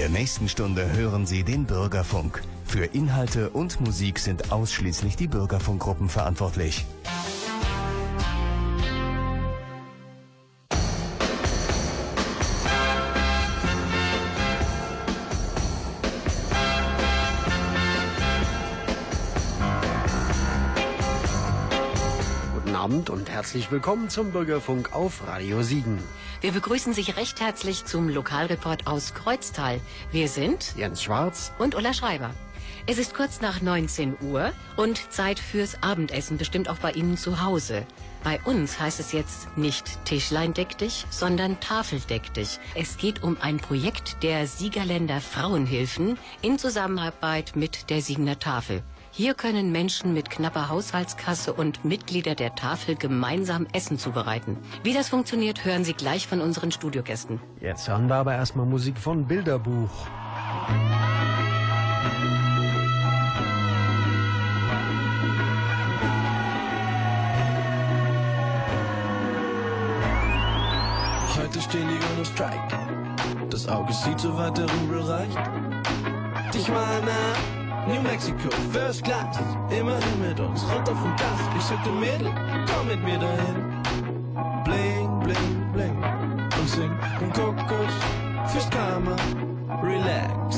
der nächsten Stunde hören Sie den Bürgerfunk. Für Inhalte und Musik sind ausschließlich die Bürgerfunkgruppen verantwortlich. Guten Abend und herzlich willkommen zum Bürgerfunk auf Radio Siegen. Wir begrüßen Sie recht herzlich zum Lokalreport aus Kreuztal. Wir sind Jens Schwarz und Ulla Schreiber. Es ist kurz nach 19 Uhr und Zeit fürs Abendessen, bestimmt auch bei Ihnen zu Hause. Bei uns heißt es jetzt nicht Tischlein deck dich, sondern Tafel deck dich. Es geht um ein Projekt der Siegerländer Frauenhilfen in Zusammenarbeit mit der Siegener Tafel. Hier können Menschen mit knapper Haushaltskasse und Mitglieder der Tafel gemeinsam Essen zubereiten. Wie das funktioniert, hören Sie gleich von unseren Studiogästen. Jetzt hören wir aber erstmal Musik von Bilderbuch. Heute stehen die ohne Strike. Das Auge sieht, so weit der Rubel reicht. Ich meine, New Mexico, First Class, immerhin mit uns, runter vom Gas. Ich sag dem Mädel, komm mit mir dahin. Bling, bling, bling. Und sing und Kokos fürs Karma. Relax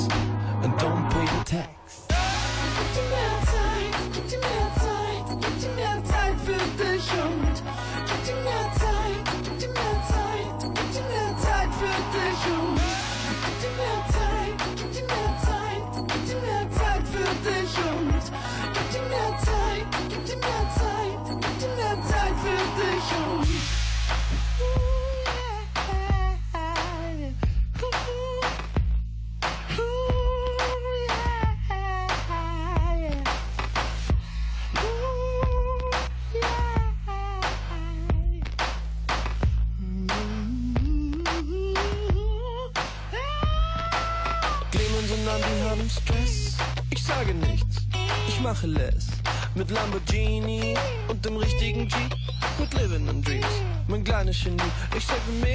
mein kleines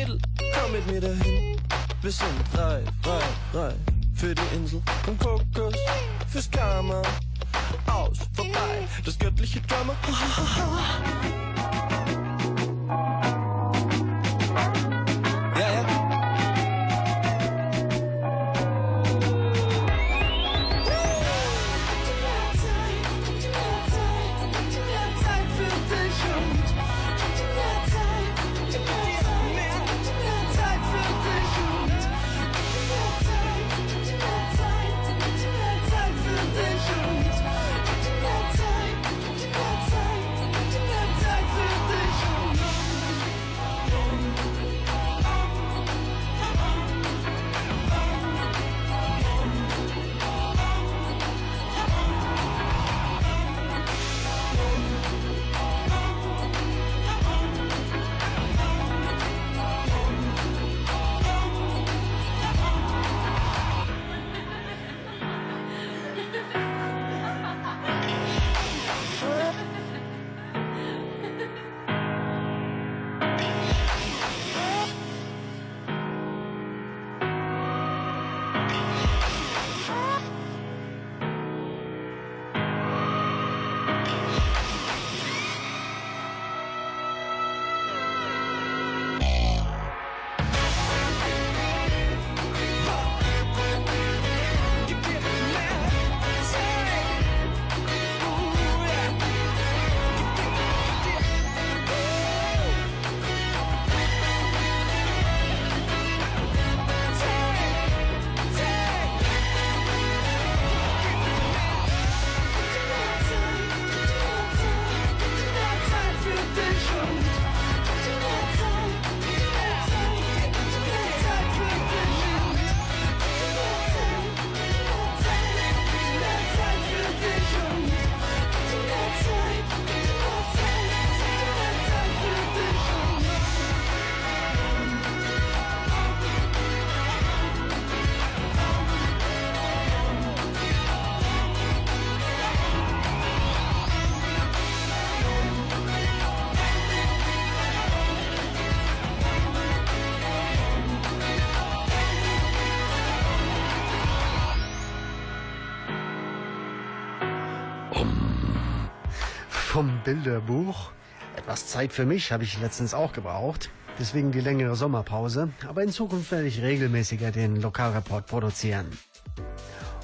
vom Bilderbuch. Etwas Zeit für mich habe ich letztens auch gebraucht. Deswegen die längere Sommerpause. Aber in Zukunft werde ich regelmäßiger den Lokalreport produzieren.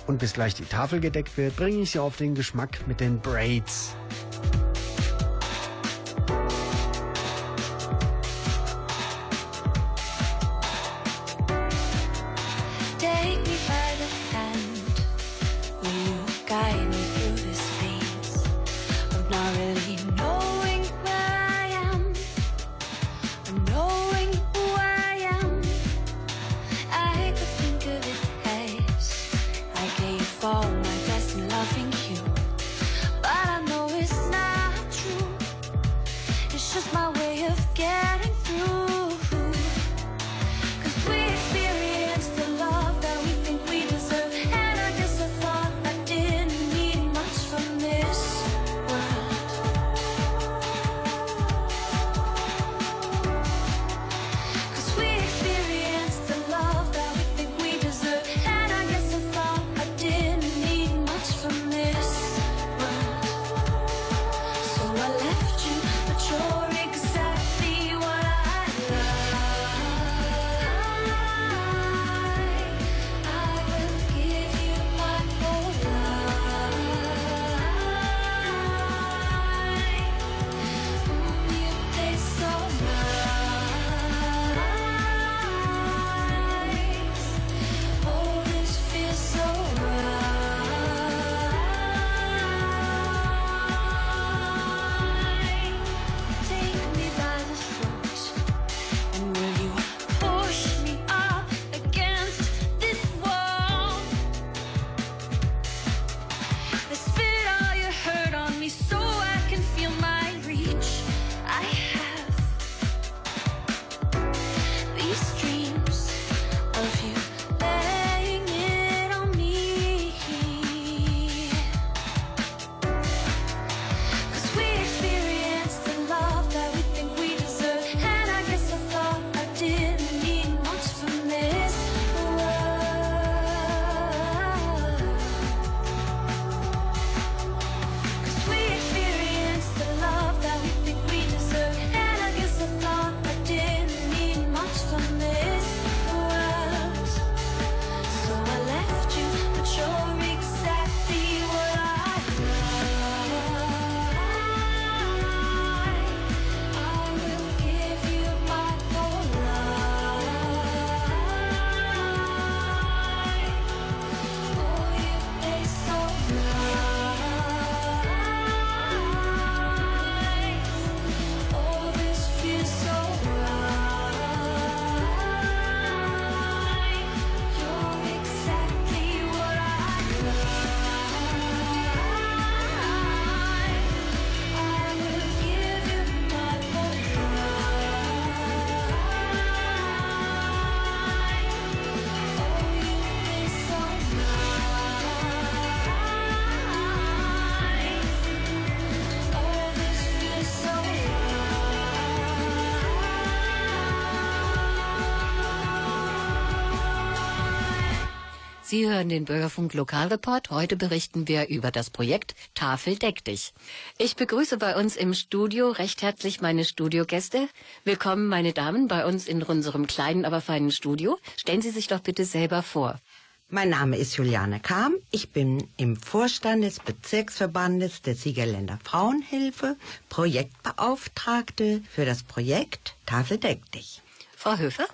Und bis gleich die Tafel gedeckt wird, bringe ich sie auf den Geschmack mit den Braids. Sie hören den Bürgerfunk Lokalreport. Heute berichten wir über das Projekt Tafel deck dich. Ich begrüße bei uns im Studio recht herzlich meine Studiogäste. Willkommen, meine Damen, bei uns in unserem kleinen, aber feinen Studio. Stellen Sie sich doch bitte selber vor. Mein Name ist Juliane Kam. Ich bin im Vorstand des Bezirksverbandes der Siegerländer Frauenhilfe, Projektbeauftragte für das Projekt Tafel deck dich. Frau Höfer?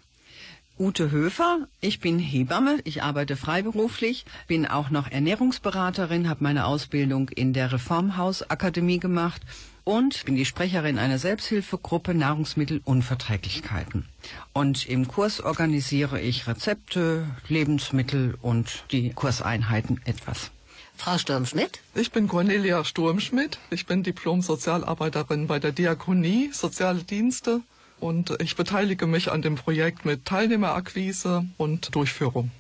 Ute Höfer, ich bin Hebamme, ich arbeite freiberuflich, bin auch noch Ernährungsberaterin, habe meine Ausbildung in der Reformhausakademie gemacht und bin die Sprecherin einer Selbsthilfegruppe Nahrungsmittelunverträglichkeiten. Und im Kurs organisiere ich Rezepte, Lebensmittel und die Kurseinheiten etwas. Frau Sturmschmidt? Ich bin Cornelia Sturmschmidt. Ich bin Diplom-Sozialarbeiterin bei der Diakonie Soziale Dienste und ich beteilige mich an dem Projekt mit Teilnehmerakquise und Durchführung.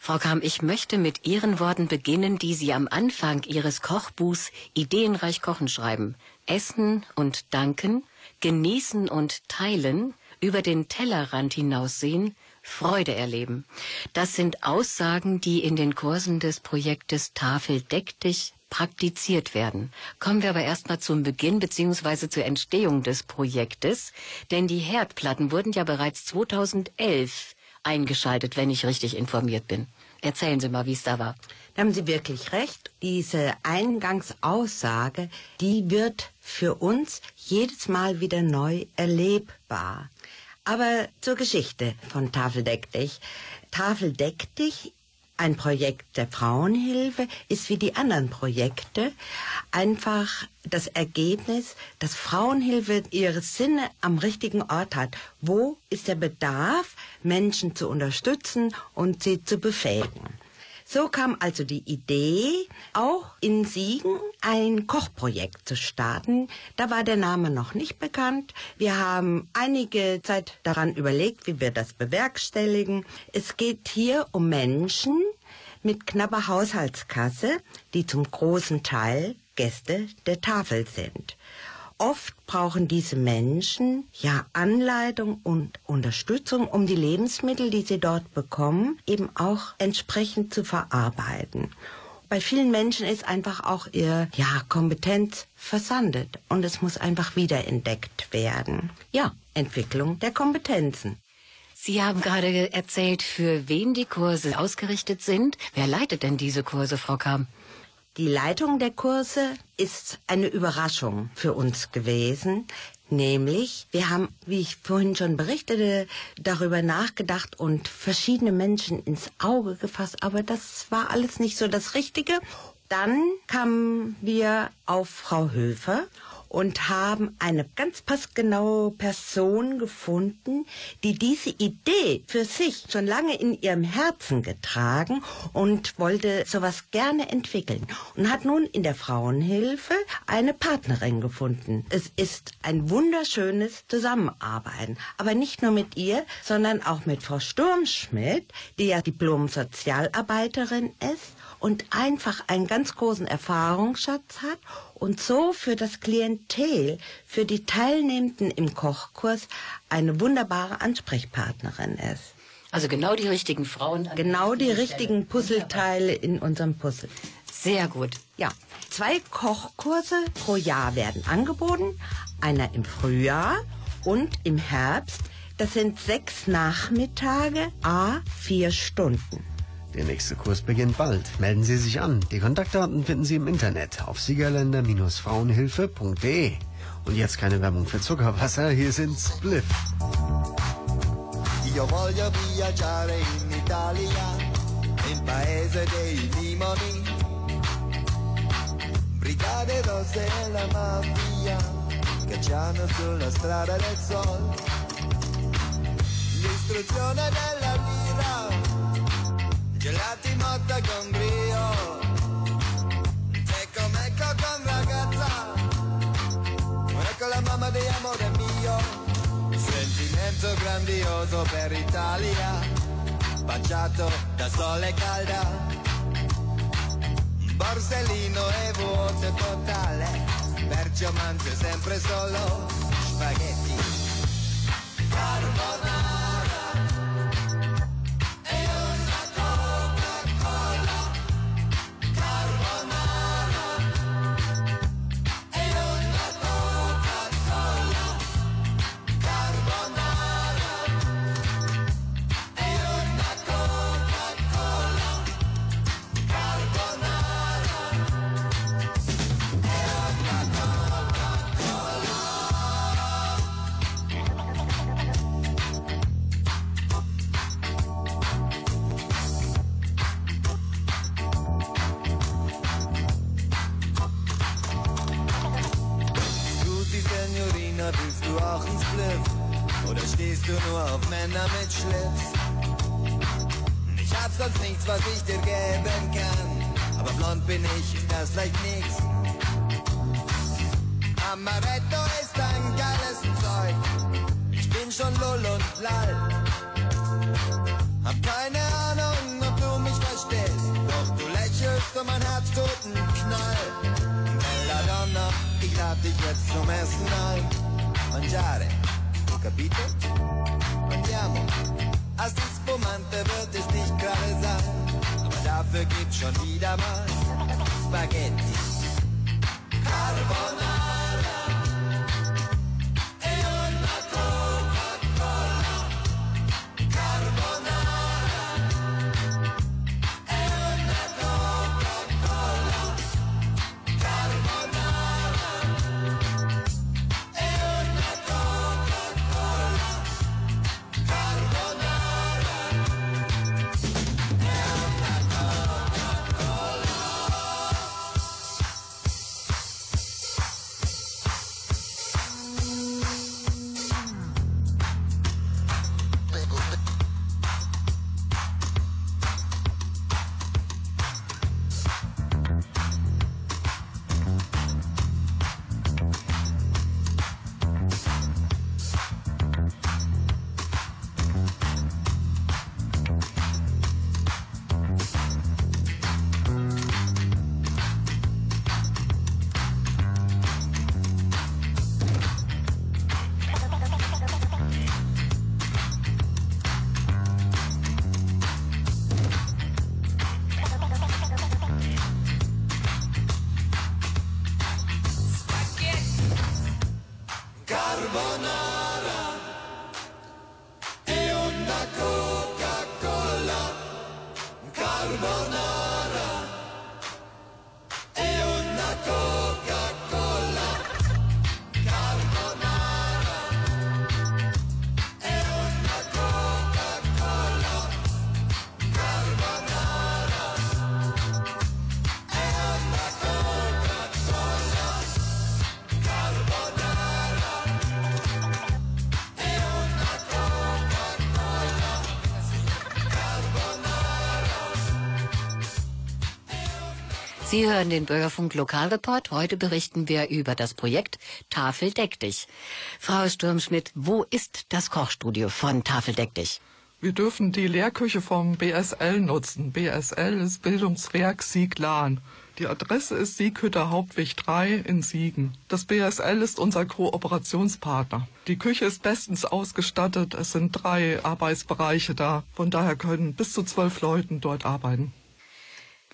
Frau Kam, ich möchte mit Ihren Worten beginnen, die Sie am Anfang Ihres Kochbuchs Ideenreich Kochen schreiben. Essen und danken, genießen und teilen, über den Tellerrand hinaussehen, Freude erleben. Das sind Aussagen, die in den Kursen des Projektes Tafel deck dich praktiziert werden. Kommen wir aber erstmal zum Beginn bzw. zur Entstehung des Projektes, denn die Herdplatten wurden ja bereits 2011 eingeschaltet, wenn ich richtig informiert bin. Erzählen Sie mal, wie es da war. Da haben Sie wirklich recht. Diese Eingangsaussage, die wird für uns jedes Mal wieder neu erlebbar. Aber zur Geschichte von Tafel deck dich. Tafel deck dich ein Projekt der Frauenhilfe ist wie die anderen Projekte einfach das Ergebnis, dass Frauenhilfe ihre Sinne am richtigen Ort hat. Wo ist der Bedarf, Menschen zu unterstützen und sie zu befähigen? So kam also die Idee, auch in Siegen ein Kochprojekt zu starten. Da war der Name noch nicht bekannt. Wir haben einige Zeit daran überlegt, wie wir das bewerkstelligen. Es geht hier um Menschen mit knapper Haushaltskasse, die zum großen Teil Gäste der Tafel sind. Oft brauchen diese Menschen ja Anleitung und Unterstützung, um die Lebensmittel, die sie dort bekommen, eben auch entsprechend zu verarbeiten. Bei vielen Menschen ist einfach auch ihr ja, Kompetenz versandet und es muss einfach wiederentdeckt werden. Ja, Entwicklung der Kompetenzen. Sie haben gerade erzählt, für wen die Kurse ausgerichtet sind. Wer leitet denn diese Kurse, Frau Kamm? Die Leitung der Kurse ist eine Überraschung für uns gewesen. Nämlich, wir haben, wie ich vorhin schon berichtete, darüber nachgedacht und verschiedene Menschen ins Auge gefasst, aber das war alles nicht so das Richtige. Dann kamen wir auf Frau Höfer und haben eine ganz passgenaue Person gefunden, die diese Idee für sich schon lange in ihrem Herzen getragen und wollte sowas gerne entwickeln und hat nun in der Frauenhilfe eine Partnerin gefunden. Es ist ein wunderschönes Zusammenarbeiten, aber nicht nur mit ihr, sondern auch mit Frau Sturmschmidt, die ja Diplom-Sozialarbeiterin ist und einfach einen ganz großen Erfahrungsschatz hat und so für das Klientel, für die Teilnehmenden im Kochkurs eine wunderbare Ansprechpartnerin ist. Also genau die richtigen Frauen. Genau die richtigen Puzzleteile in unserem Puzzle. Sehr gut. Ja, zwei Kochkurse pro Jahr werden angeboten. Einer im Frühjahr und im Herbst. Das sind sechs Nachmittage, a vier Stunden. Der nächste Kurs beginnt bald. Melden Sie sich an. Die Kontaktdaten finden Sie im Internet auf siegerländer-frauenhilfe.de. Und jetzt keine Werbung für Zuckerwasser. Hier sind Spliff. Io voglio viaggiare in Italia, il paese dei limoni. Brigate rosse e la mafia, cacciano sulla strada del sol. L'istruzione della lira, gelati motta con brio. Secco mecco con ragazza, ecco la mamma di mio. Sentimento grandioso per Italia, baciato da sole calda. Borsellino e vuoto totale, perciò mangio sempre solo spaghetti. Spaghetti. Sie hören den Bürgerfunk Lokalreport. Heute berichten wir über das Projekt Tafel deck dich. Frau Sturmschmidt, wo ist das Kochstudio von Tafel deck dich? Wir dürfen die Lehrküche vom BSL nutzen. BSL ist Bildungswerk Sieglan. Die Adresse ist Sieghütter Hauptweg 3 in Siegen. Das BSL ist unser Kooperationspartner. Die Küche ist bestens ausgestattet. Es sind drei Arbeitsbereiche da. Von daher können bis zu zwölf Leuten dort arbeiten.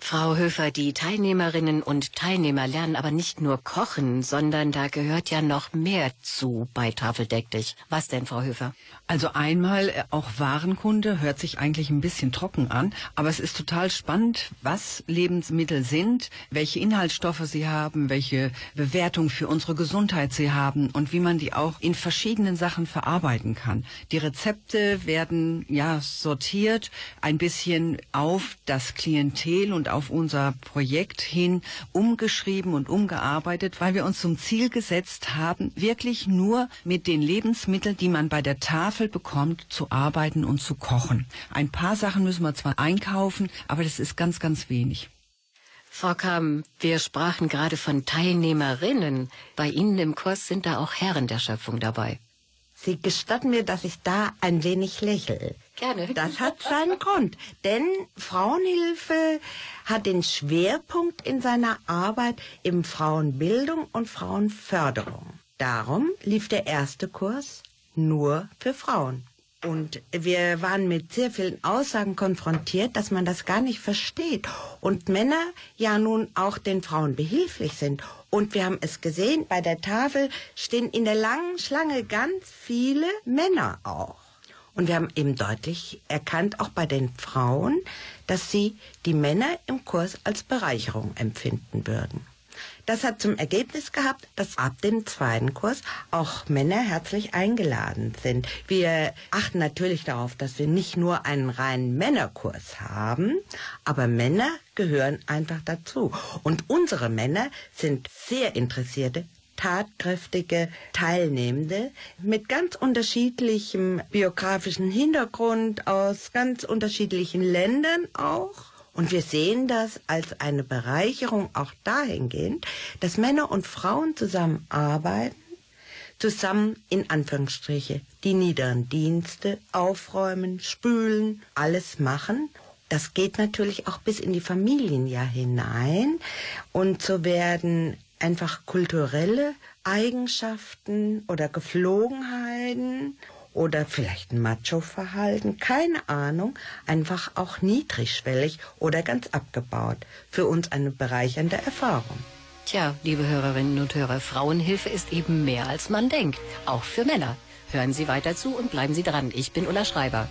Frau Höfer, die Teilnehmerinnen und Teilnehmer lernen aber nicht nur kochen, sondern da gehört ja noch mehr zu bei Tafel deck dich. Was denn, Frau Höfer? Also einmal äh, auch Warenkunde hört sich eigentlich ein bisschen trocken an, aber es ist total spannend, was Lebensmittel sind, welche Inhaltsstoffe sie haben, welche Bewertung für unsere Gesundheit sie haben und wie man die auch in verschiedenen Sachen verarbeiten kann. Die Rezepte werden ja sortiert ein bisschen auf das Klientel und auf unser Projekt hin umgeschrieben und umgearbeitet, weil wir uns zum Ziel gesetzt haben, wirklich nur mit den Lebensmitteln, die man bei der Tafel bekommt, zu arbeiten und zu kochen. Ein paar Sachen müssen wir zwar einkaufen, aber das ist ganz, ganz wenig. Frau Kamm, wir sprachen gerade von Teilnehmerinnen. Bei Ihnen im Kurs sind da auch Herren der Schöpfung dabei. Sie gestatten mir, dass ich da ein wenig lächle. Gerne. Das hat seinen Grund, denn Frauenhilfe hat den Schwerpunkt in seiner Arbeit im Frauenbildung und Frauenförderung. Darum lief der erste Kurs nur für Frauen. Und wir waren mit sehr vielen Aussagen konfrontiert, dass man das gar nicht versteht. Und Männer ja nun auch den Frauen behilflich sind. Und wir haben es gesehen, bei der Tafel stehen in der langen Schlange ganz viele Männer auch. Und wir haben eben deutlich erkannt, auch bei den Frauen, dass sie die Männer im Kurs als Bereicherung empfinden würden. Das hat zum Ergebnis gehabt, dass ab dem zweiten Kurs auch Männer herzlich eingeladen sind. Wir achten natürlich darauf, dass wir nicht nur einen reinen Männerkurs haben, aber Männer gehören einfach dazu. Und unsere Männer sind sehr interessierte tatkräftige Teilnehmende mit ganz unterschiedlichem biografischen Hintergrund aus ganz unterschiedlichen Ländern auch. Und wir sehen das als eine Bereicherung auch dahingehend, dass Männer und Frauen zusammenarbeiten, zusammen in Anführungsstriche die niederen Dienste aufräumen, spülen, alles machen. Das geht natürlich auch bis in die Familien ja hinein. Und so werden einfach kulturelle Eigenschaften oder Geflogenheiten oder vielleicht ein Macho-Verhalten, keine Ahnung, einfach auch niedrigschwellig oder ganz abgebaut. Für uns eine bereichernde Erfahrung. Tja, liebe Hörerinnen und Hörer, Frauenhilfe ist eben mehr als man denkt, auch für Männer. Hören Sie weiter zu und bleiben Sie dran. Ich bin Ulla Schreiber.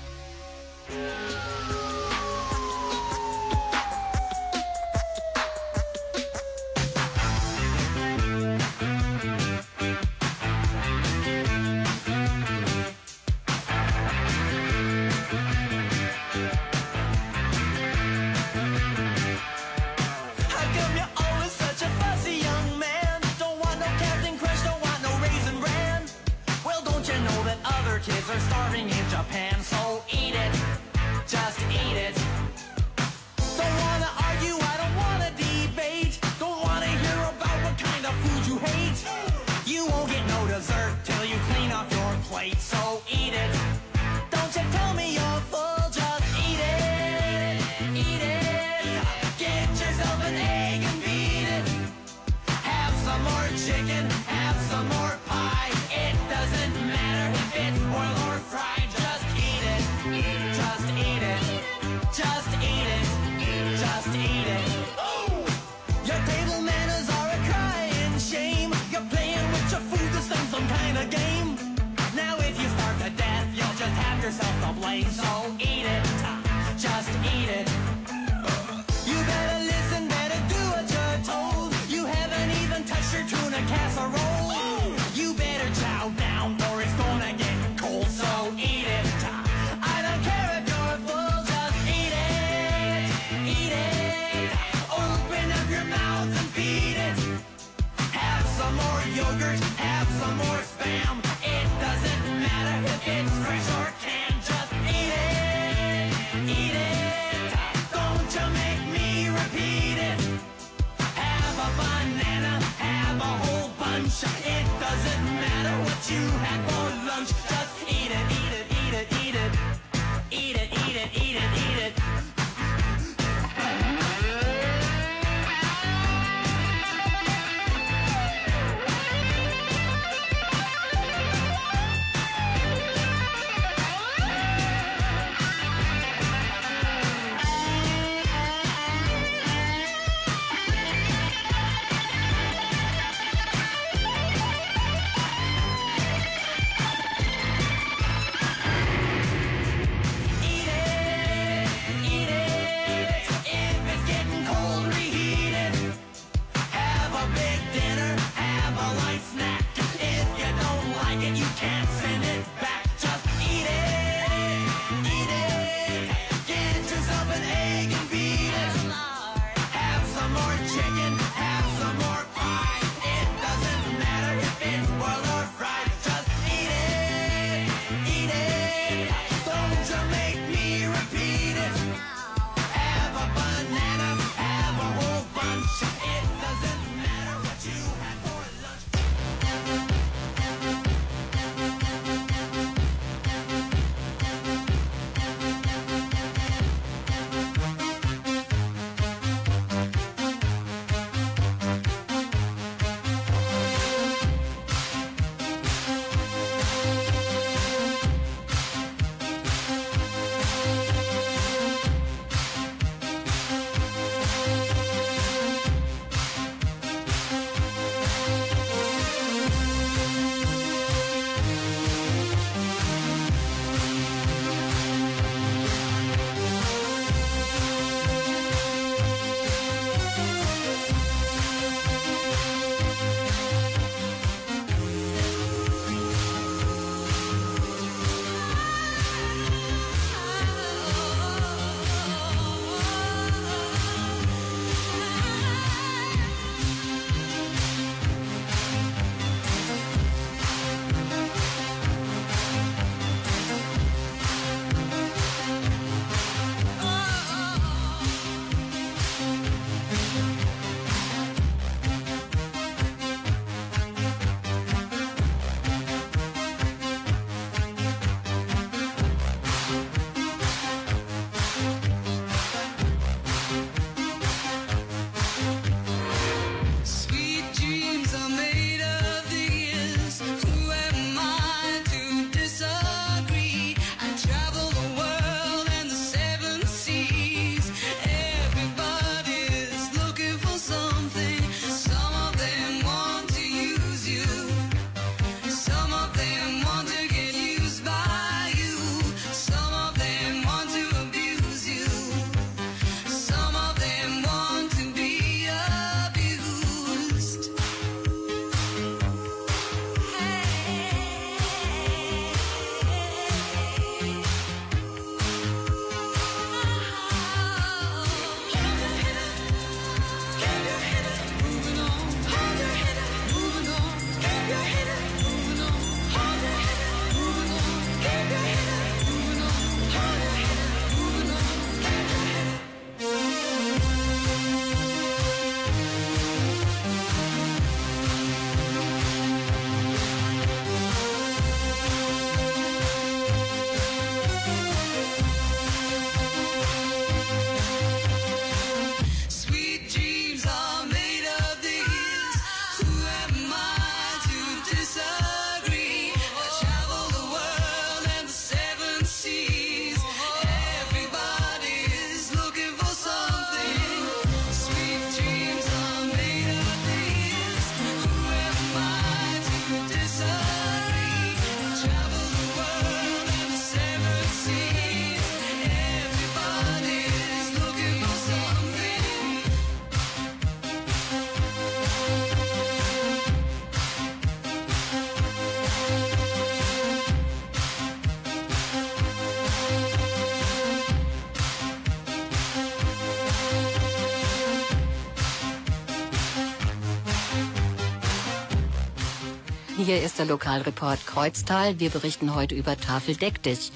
Hier ist der Lokalreport Kreuztal. Wir berichten heute über Tafel Deck dich.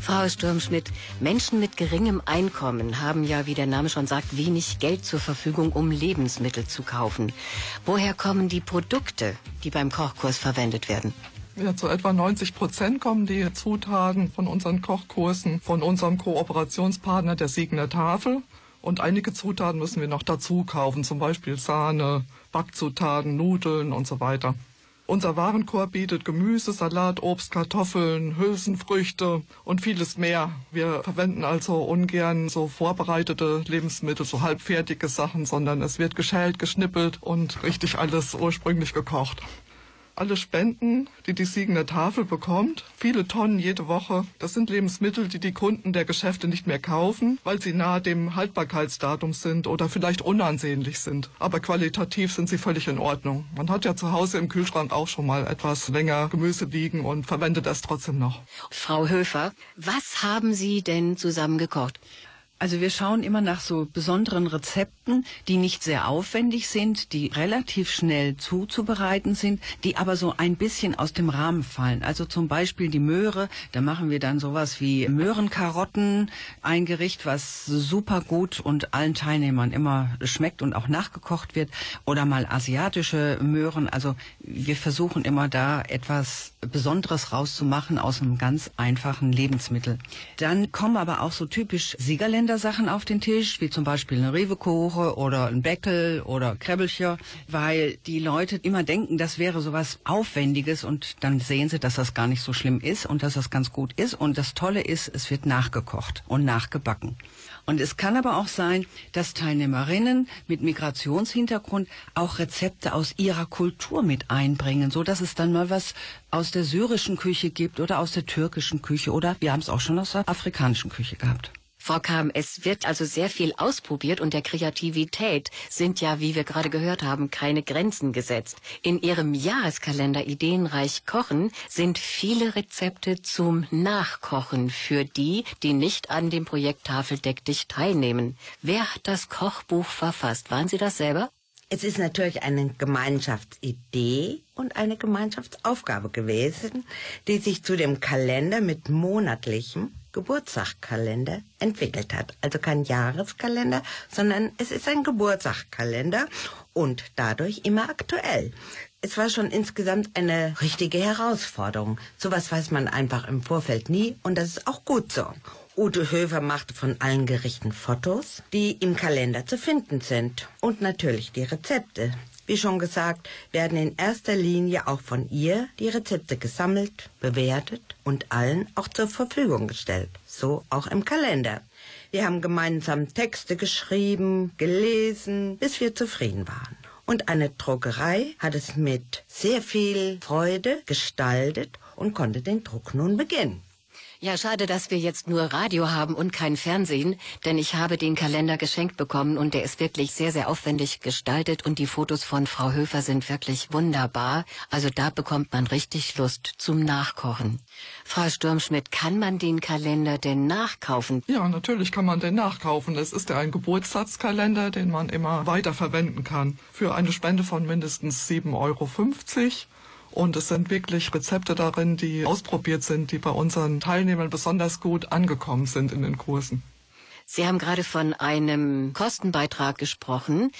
Frau Sturmschmidt, Menschen mit geringem Einkommen haben ja, wie der Name schon sagt, wenig Geld zur Verfügung, um Lebensmittel zu kaufen. Woher kommen die Produkte, die beim Kochkurs verwendet werden? Ja, zu etwa 90 Prozent kommen die Zutaten von unseren Kochkursen von unserem Kooperationspartner der Siegner Tafel. Und einige Zutaten müssen wir noch dazu kaufen, zum Beispiel Sahne, Backzutaten, Nudeln und so weiter. Unser Warenkorb bietet Gemüse, Salat, Obst, Kartoffeln, Hülsenfrüchte und vieles mehr. Wir verwenden also ungern so vorbereitete Lebensmittel, so halbfertige Sachen, sondern es wird geschält, geschnippelt und richtig alles ursprünglich gekocht alle Spenden, die die Siegner Tafel bekommt, viele Tonnen jede Woche, das sind Lebensmittel, die die Kunden der Geschäfte nicht mehr kaufen, weil sie nahe dem Haltbarkeitsdatum sind oder vielleicht unansehnlich sind. Aber qualitativ sind sie völlig in Ordnung. Man hat ja zu Hause im Kühlschrank auch schon mal etwas länger Gemüse liegen und verwendet es trotzdem noch. Frau Höfer, was haben Sie denn zusammengekocht? Also wir schauen immer nach so besonderen Rezepten, die nicht sehr aufwendig sind, die relativ schnell zuzubereiten sind, die aber so ein bisschen aus dem Rahmen fallen. Also zum Beispiel die Möhre, da machen wir dann sowas wie Möhrenkarotten, ein Gericht, was super gut und allen Teilnehmern immer schmeckt und auch nachgekocht wird. Oder mal asiatische Möhren. Also wir versuchen immer da etwas Besonderes rauszumachen aus einem ganz einfachen Lebensmittel. Dann kommen aber auch so typisch Siegerländer Sachen auf den Tisch, wie zum Beispiel eine Revekuche oder ein Beckel oder Krebbelcher, weil die Leute immer denken, das wäre sowas Aufwendiges und dann sehen sie, dass das gar nicht so schlimm ist und dass das ganz gut ist. Und das Tolle ist, es wird nachgekocht und nachgebacken. Und es kann aber auch sein, dass Teilnehmerinnen mit Migrationshintergrund auch Rezepte aus ihrer Kultur mit einbringen, so dass es dann mal was aus der syrischen Küche gibt oder aus der türkischen Küche oder wir haben es auch schon aus der afrikanischen Küche gehabt. Frau Kam, es wird also sehr viel ausprobiert und der Kreativität sind ja, wie wir gerade gehört haben, keine Grenzen gesetzt. In Ihrem Jahreskalender Ideenreich Kochen sind viele Rezepte zum Nachkochen für die, die nicht an dem Projekt Tafeldeck dich teilnehmen. Wer hat das Kochbuch verfasst? Waren Sie das selber? Es ist natürlich eine Gemeinschaftsidee und eine Gemeinschaftsaufgabe gewesen, die sich zu dem Kalender mit monatlichem Geburtstagskalender entwickelt hat. Also kein Jahreskalender, sondern es ist ein Geburtstagskalender und dadurch immer aktuell. Es war schon insgesamt eine richtige Herausforderung. Sowas weiß man einfach im Vorfeld nie und das ist auch gut so. Ute Höfer machte von allen Gerichten Fotos, die im Kalender zu finden sind. Und natürlich die Rezepte. Wie schon gesagt, werden in erster Linie auch von ihr die Rezepte gesammelt, bewertet und allen auch zur Verfügung gestellt. So auch im Kalender. Wir haben gemeinsam Texte geschrieben, gelesen, bis wir zufrieden waren. Und eine Druckerei hat es mit sehr viel Freude gestaltet und konnte den Druck nun beginnen. Ja, schade, dass wir jetzt nur Radio haben und kein Fernsehen, denn ich habe den Kalender geschenkt bekommen und der ist wirklich sehr, sehr aufwendig gestaltet und die Fotos von Frau Höfer sind wirklich wunderbar. Also da bekommt man richtig Lust zum Nachkochen. Frau Sturmschmidt, kann man den Kalender denn nachkaufen? Ja, natürlich kann man den nachkaufen. Es ist ja ein Geburtstagskalender, den man immer weiter verwenden kann. Für eine Spende von mindestens 7,50 Euro. Und es sind wirklich Rezepte darin, die ausprobiert sind, die bei unseren Teilnehmern besonders gut angekommen sind in den Kursen. Sie haben gerade von einem Kostenbeitrag gesprochen.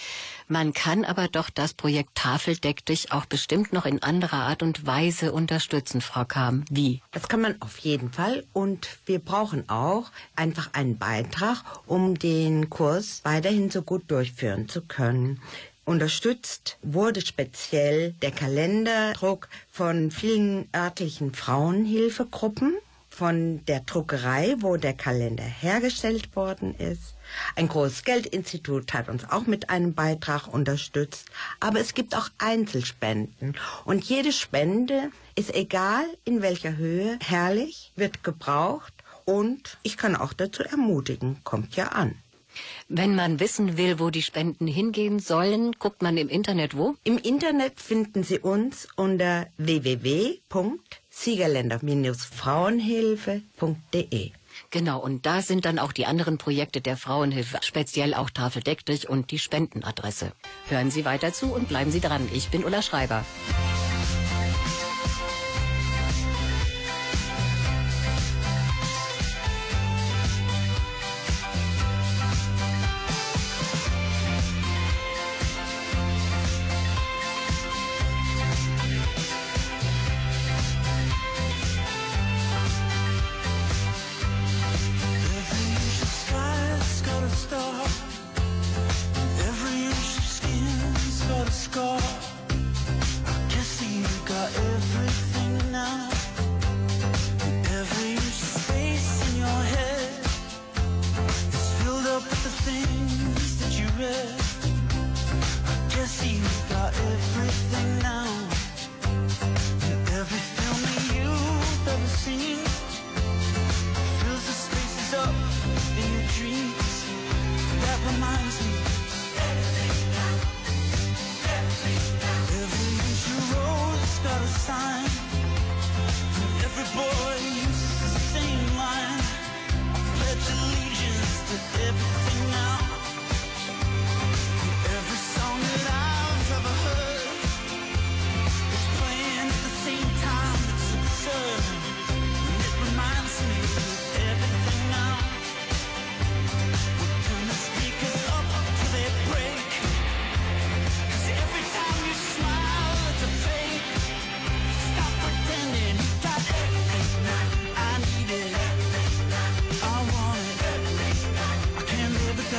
Man kann aber doch das Projekt Tafeldeck dich auch bestimmt noch in anderer Art und Weise unterstützen, Frau Kam. Wie? Das kann man auf jeden Fall. Und wir brauchen auch einfach einen Beitrag, um den Kurs weiterhin so gut durchführen zu können. Unterstützt wurde speziell der Kalenderdruck von vielen örtlichen Frauenhilfegruppen, von der Druckerei, wo der Kalender hergestellt worden ist. Ein großes Geldinstitut hat uns auch mit einem Beitrag unterstützt. Aber es gibt auch Einzelspenden. Und jede Spende ist egal in welcher Höhe herrlich, wird gebraucht. Und ich kann auch dazu ermutigen, kommt ja an. Wenn man wissen will, wo die Spenden hingehen sollen, guckt man im Internet wo? Im Internet finden Sie uns unter www.siegerländer-frauenhilfe.de. Genau, und da sind dann auch die anderen Projekte der Frauenhilfe, speziell auch Tafeldeck dich und die Spendenadresse. Hören Sie weiter zu und bleiben Sie dran. Ich bin Ulla Schreiber.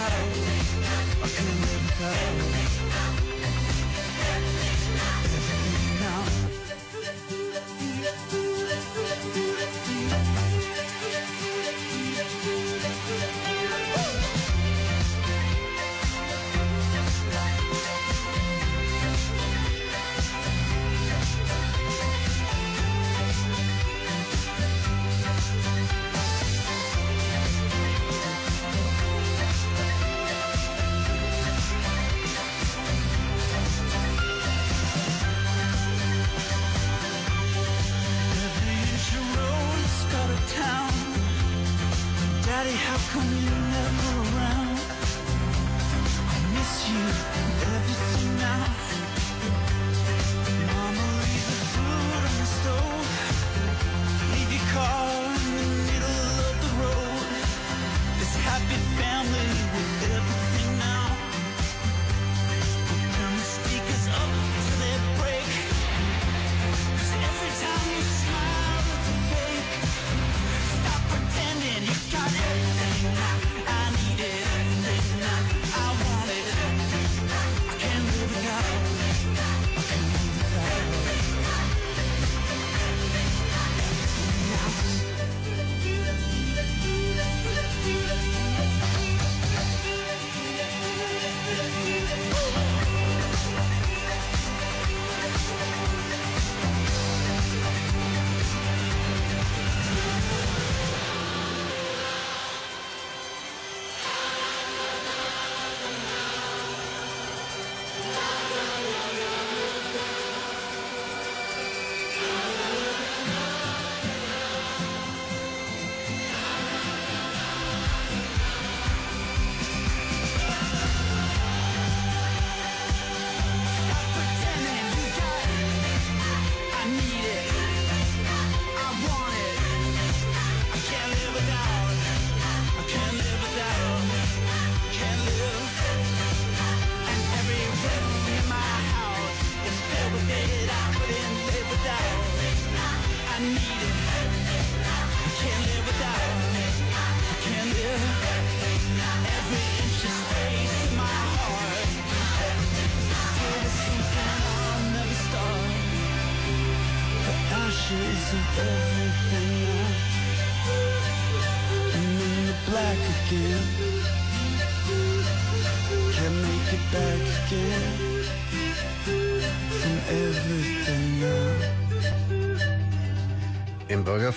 without. I couldn't live without.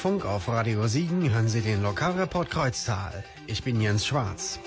Funk auf Radio Siegen hören Sie den Lokalreport Kreuztal. Ich bin Jens Schwarz.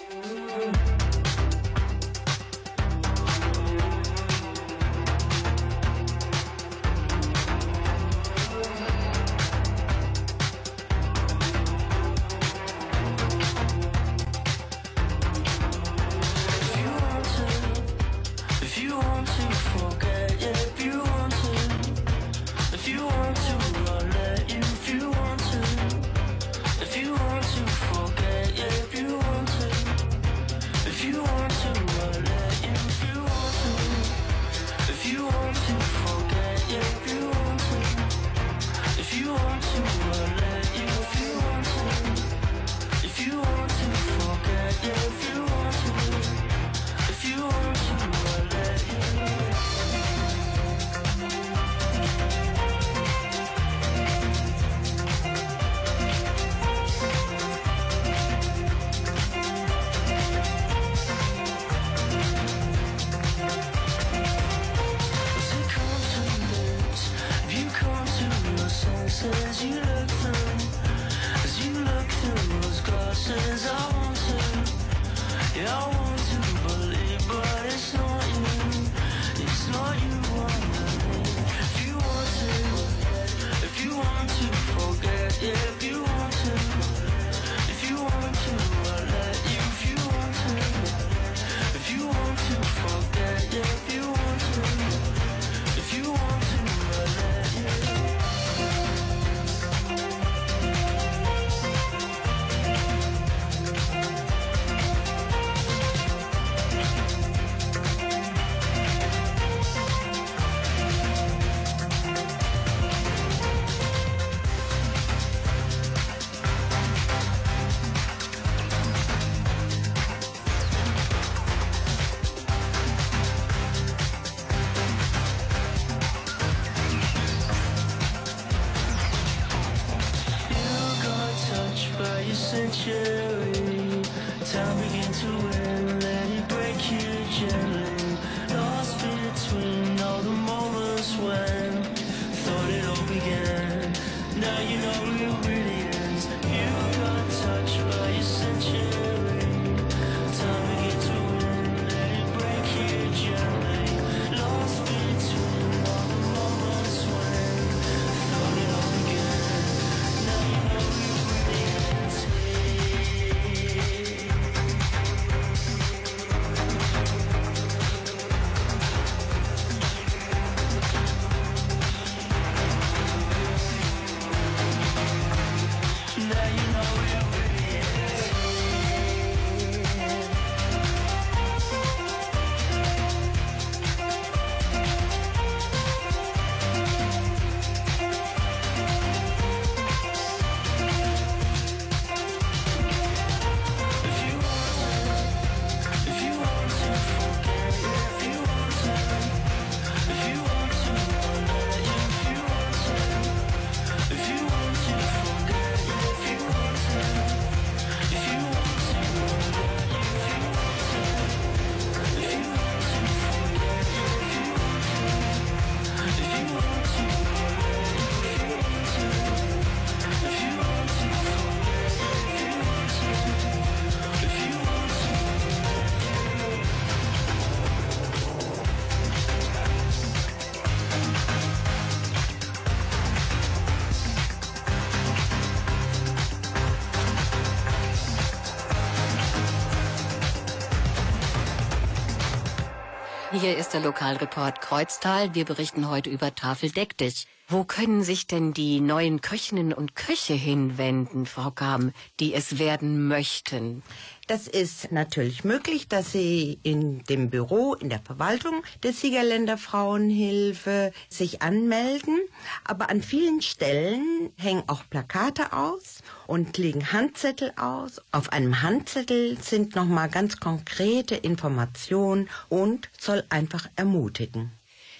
Hier ist der Lokalreport Kreuztal. Wir berichten heute über Tafel Deck dich. Wo können sich denn die neuen Köchinnen und Köche hinwenden, Frau Kam, die es werden möchten? Das ist natürlich möglich, dass Sie in dem Büro, in der Verwaltung der Siegerländer Frauenhilfe sich anmelden. Aber an vielen Stellen hängen auch Plakate aus und liegen Handzettel aus. Auf einem Handzettel sind nochmal ganz konkrete Informationen und soll einfach ermutigen.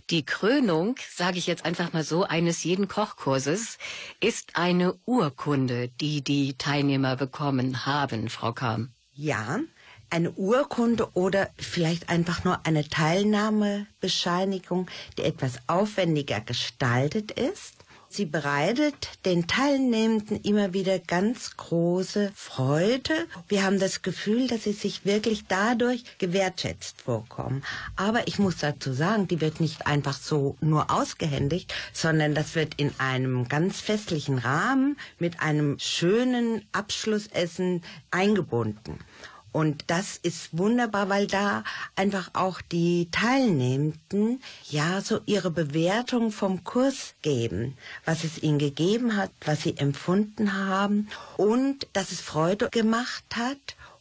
Die Krönung, sage ich jetzt einfach mal so, eines jeden Kochkurses ist eine Urkunde, die die Teilnehmer bekommen haben, Frau Kam. Ja, eine Urkunde oder vielleicht einfach nur eine Teilnahmebescheinigung, die etwas aufwendiger gestaltet ist. Sie bereitet den Teilnehmenden immer wieder ganz große Freude. Wir haben das Gefühl, dass sie sich wirklich dadurch gewertschätzt vorkommen. Aber ich muss dazu sagen, die wird nicht einfach so nur ausgehändigt, sondern das wird in einem ganz festlichen Rahmen mit einem schönen Abschlussessen eingebunden. Und das ist wunderbar, weil da einfach auch die Teilnehmenden ja so ihre Bewertung vom Kurs geben, was es ihnen gegeben hat, was sie empfunden haben und dass es Freude gemacht hat.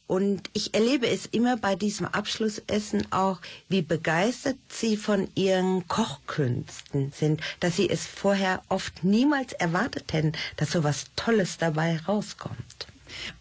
Und ich erlebe es immer bei diesem Abschlussessen auch, wie begeistert sie von ihren Kochkünsten sind, dass sie es vorher oft niemals erwartet hätten, dass so was Tolles dabei rauskommt.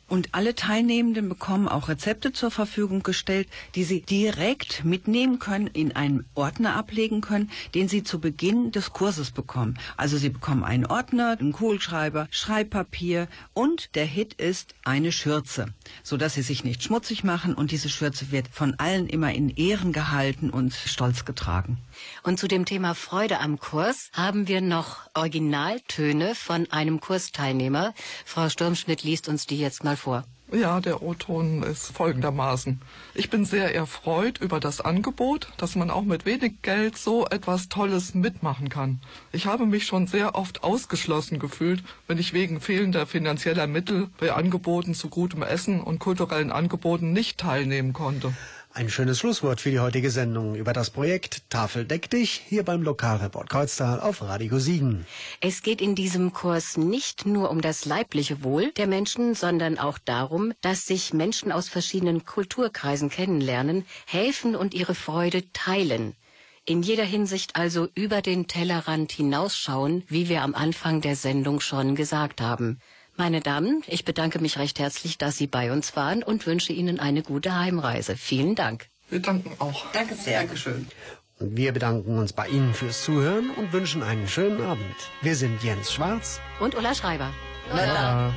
Und alle Teilnehmenden bekommen auch Rezepte zur Verfügung gestellt, die sie direkt mitnehmen können, in einen Ordner ablegen können, den sie zu Beginn des Kurses bekommen. Also sie bekommen einen Ordner, einen Kugelschreiber, Schreibpapier und der Hit ist eine Schürze, sodass sie sich nicht schmutzig machen und diese Schürze wird von allen immer in Ehren gehalten und stolz getragen. Und zu dem Thema Freude am Kurs haben wir noch Originaltöne von einem Kursteilnehmer. Frau Sturmschmidt liest uns die jetzt mal vor. Ja, der O-Ton ist folgendermaßen. Ich bin sehr erfreut über das Angebot, dass man auch mit wenig Geld so etwas Tolles mitmachen kann. Ich habe mich schon sehr oft ausgeschlossen gefühlt, wenn ich wegen fehlender finanzieller Mittel bei Angeboten zu gutem Essen und kulturellen Angeboten nicht teilnehmen konnte. Ein schönes Schlusswort für die heutige Sendung über das Projekt Tafel deck dich hier beim Lokalreport Kreuztal auf Radio Siegen. Es geht in diesem Kurs nicht nur um das leibliche Wohl der Menschen, sondern auch darum, dass sich Menschen aus verschiedenen Kulturkreisen kennenlernen, helfen und ihre Freude teilen. In jeder Hinsicht also über den Tellerrand hinausschauen, wie wir am Anfang der Sendung schon gesagt haben. Meine Damen, ich bedanke mich recht herzlich, dass Sie bei uns waren und wünsche Ihnen eine gute Heimreise. Vielen Dank. Wir danken auch. Danke sehr. Dankeschön. Und wir bedanken uns bei Ihnen fürs Zuhören und wünschen einen schönen Abend. Wir sind Jens Schwarz und Ulla Schreiber. Ulla.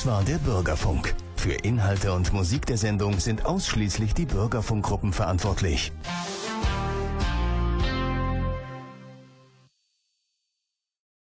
Das war der Bürgerfunk. Für Inhalte und Musik der Sendung sind ausschließlich die Bürgerfunkgruppen verantwortlich.